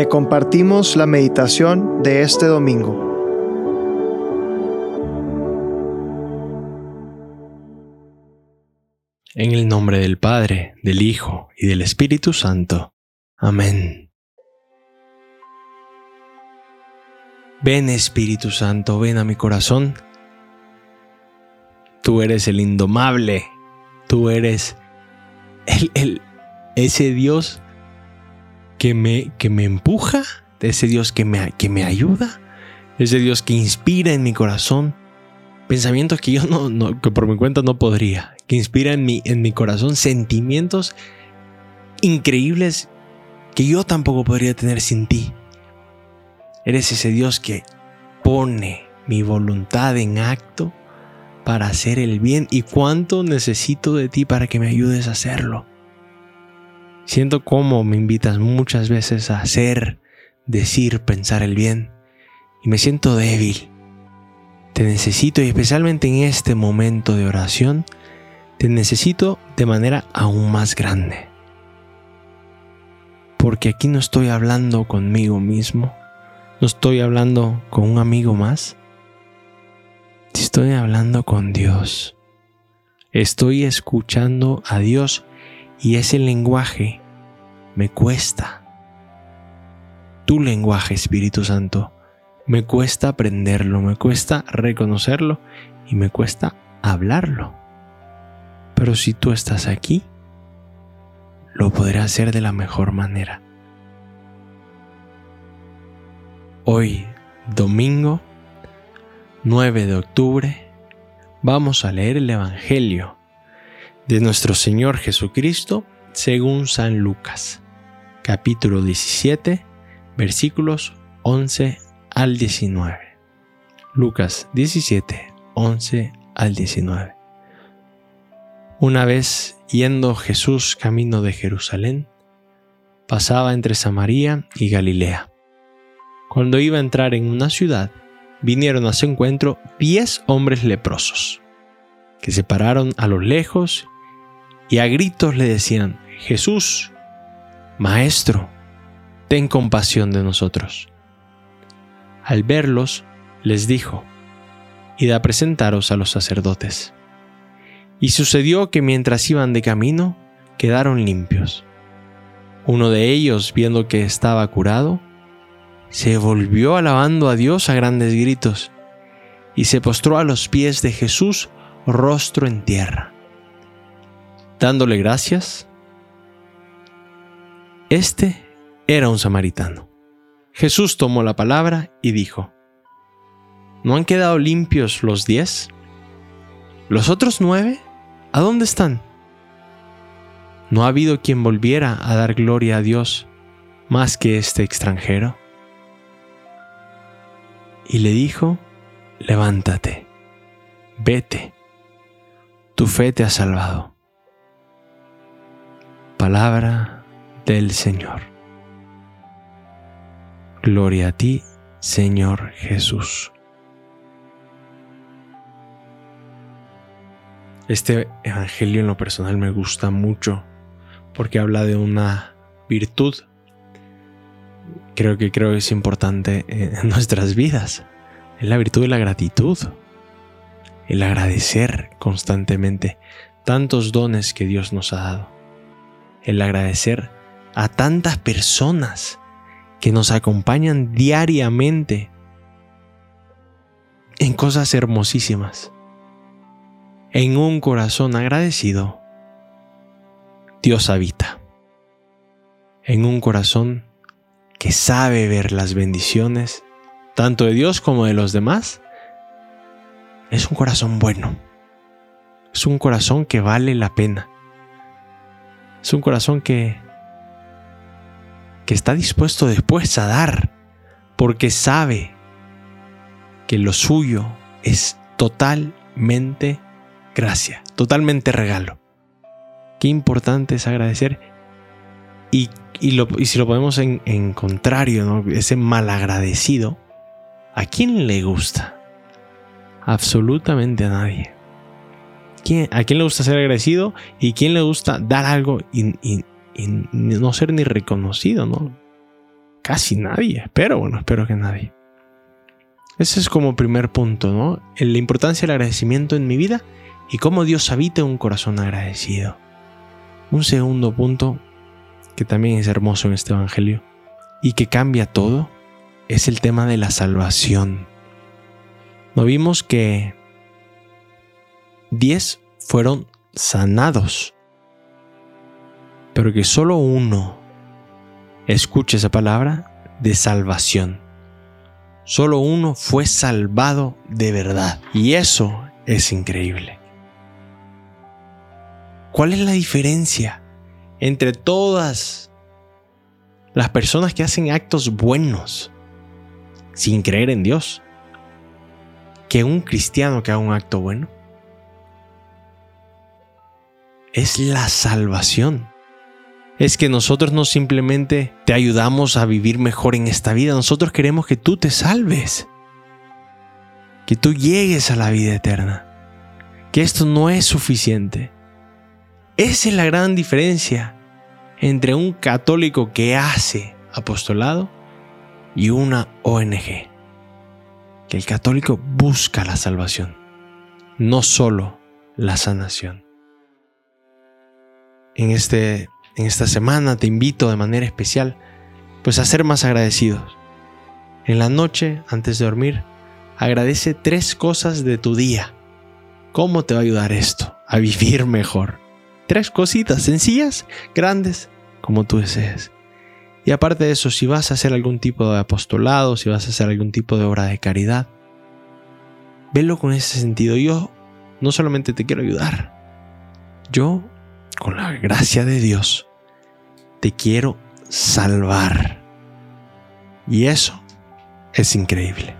Te compartimos la meditación de este domingo. En el nombre del Padre, del Hijo y del Espíritu Santo. Amén. Ven Espíritu Santo, ven a mi corazón. Tú eres el indomable, tú eres el, ese Dios que me, que me empuja, ese Dios que me, que me ayuda, ese Dios que inspira en mi corazón pensamientos que yo no, que por mi cuenta no podría, que inspira en mi, en mi corazón sentimientos increíbles que yo tampoco podría tener sin ti. Eres ese Dios que pone mi voluntad en acto para hacer el bien y cuánto necesito de ti para que me ayudes a hacerlo. Siento cómo me invitas muchas veces a hacer, decir, pensar el bien y me siento débil. Te necesito y especialmente en este momento de oración, te necesito de manera aún más grande. Porque aquí no estoy hablando conmigo mismo, no estoy hablando con un amigo más, estoy hablando con Dios. Estoy escuchando a Dios y ese lenguaje me cuesta. Tu lenguaje, Espíritu Santo, me cuesta aprenderlo, me cuesta reconocerlo y me cuesta hablarlo. Pero si tú estás aquí, lo podré hacer de la mejor manera. Hoy, domingo 9 de octubre, vamos a leer el Evangelio de nuestro Señor Jesucristo según San Lucas, capítulo 17, versículos 11 al 19. Lucas 17, 11 al 19. Una vez yendo Jesús camino de Jerusalén, pasaba entre Samaria y Galilea. Cuando iba a entrar en una ciudad, vinieron a su encuentro diez hombres leprosos, que se pararon a lo lejos y a gritos le decían, Jesús, Maestro, ten compasión de nosotros. Al verlos, les dijo, Id a presentaros a los sacerdotes. Y sucedió que mientras iban de camino, quedaron limpios. Uno de ellos, viendo que estaba curado, se volvió alabando a Dios a grandes gritos, y se postró a los pies de Jesús rostro en tierra dándole gracias. Este era un samaritano. Jesús tomó la palabra y dijo, ¿No han quedado limpios los diez? ¿Los otros nueve? ¿A dónde están? ¿No ha habido quien volviera a dar gloria a Dios más que este extranjero? Y le dijo, levántate, vete, tu fe te ha salvado. Palabra del Señor. Gloria a ti, Señor Jesús. Este Evangelio en lo personal me gusta mucho porque habla de una virtud. Creo que creo que es importante en nuestras vidas. Es la virtud de la gratitud. El agradecer constantemente tantos dones que Dios nos ha dado el agradecer a tantas personas que nos acompañan diariamente en cosas hermosísimas. En un corazón agradecido, Dios habita. En un corazón que sabe ver las bendiciones, tanto de Dios como de los demás, es un corazón bueno. Es un corazón que vale la pena. Es un corazón que, que está dispuesto después a dar, porque sabe que lo suyo es totalmente gracia, totalmente regalo. Qué importante es agradecer y, y, si lo ponemos en, contrario, ¿no? ese malagradecido, ¿a quién le gusta? Absolutamente a nadie. ¿A quién le gusta ser agradecido? ¿Y quién le gusta dar algo y, no ser ni reconocido, ¿no? casi nadie. Pero bueno, espero que nadie. Ese es como primer punto, ¿no? La importancia del agradecimiento en mi vida y cómo Dios habita un corazón agradecido. Un segundo punto que también es hermoso en este Evangelio y que cambia todo es el tema de la salvación. No vimos que 10 fueron sanados, pero que solo uno escuche esa palabra de salvación. Solo uno fue salvado de verdad. Y eso es increíble. ¿Cuál es la diferencia entre todas las personas que hacen actos buenos sin creer en Dios que un cristiano que haga un acto bueno? Es la salvación. Es que nosotros no simplemente te ayudamos a vivir mejor en esta vida, nosotros queremos que tú te salves, que tú llegues a la vida eterna, que esto no es suficiente. Esa es la gran diferencia entre un católico que hace apostolado y una ONG. Que el católico busca la salvación, no solo la sanación. En, este, en esta semana te invito de manera especial pues a ser más agradecidos. En la noche, antes de dormir, agradece tres cosas de tu día. ¿Cómo te va a ayudar esto a vivir mejor? Tres cositas sencillas, grandes, como tú desees. Y aparte de eso, si vas a hacer algún tipo de apostolado, si vas a hacer algún tipo de obra de caridad, velo con ese sentido. Yo no solamente te quiero ayudar, yo, con la gracia de Dios, te quiero salvar. Y eso es increíble.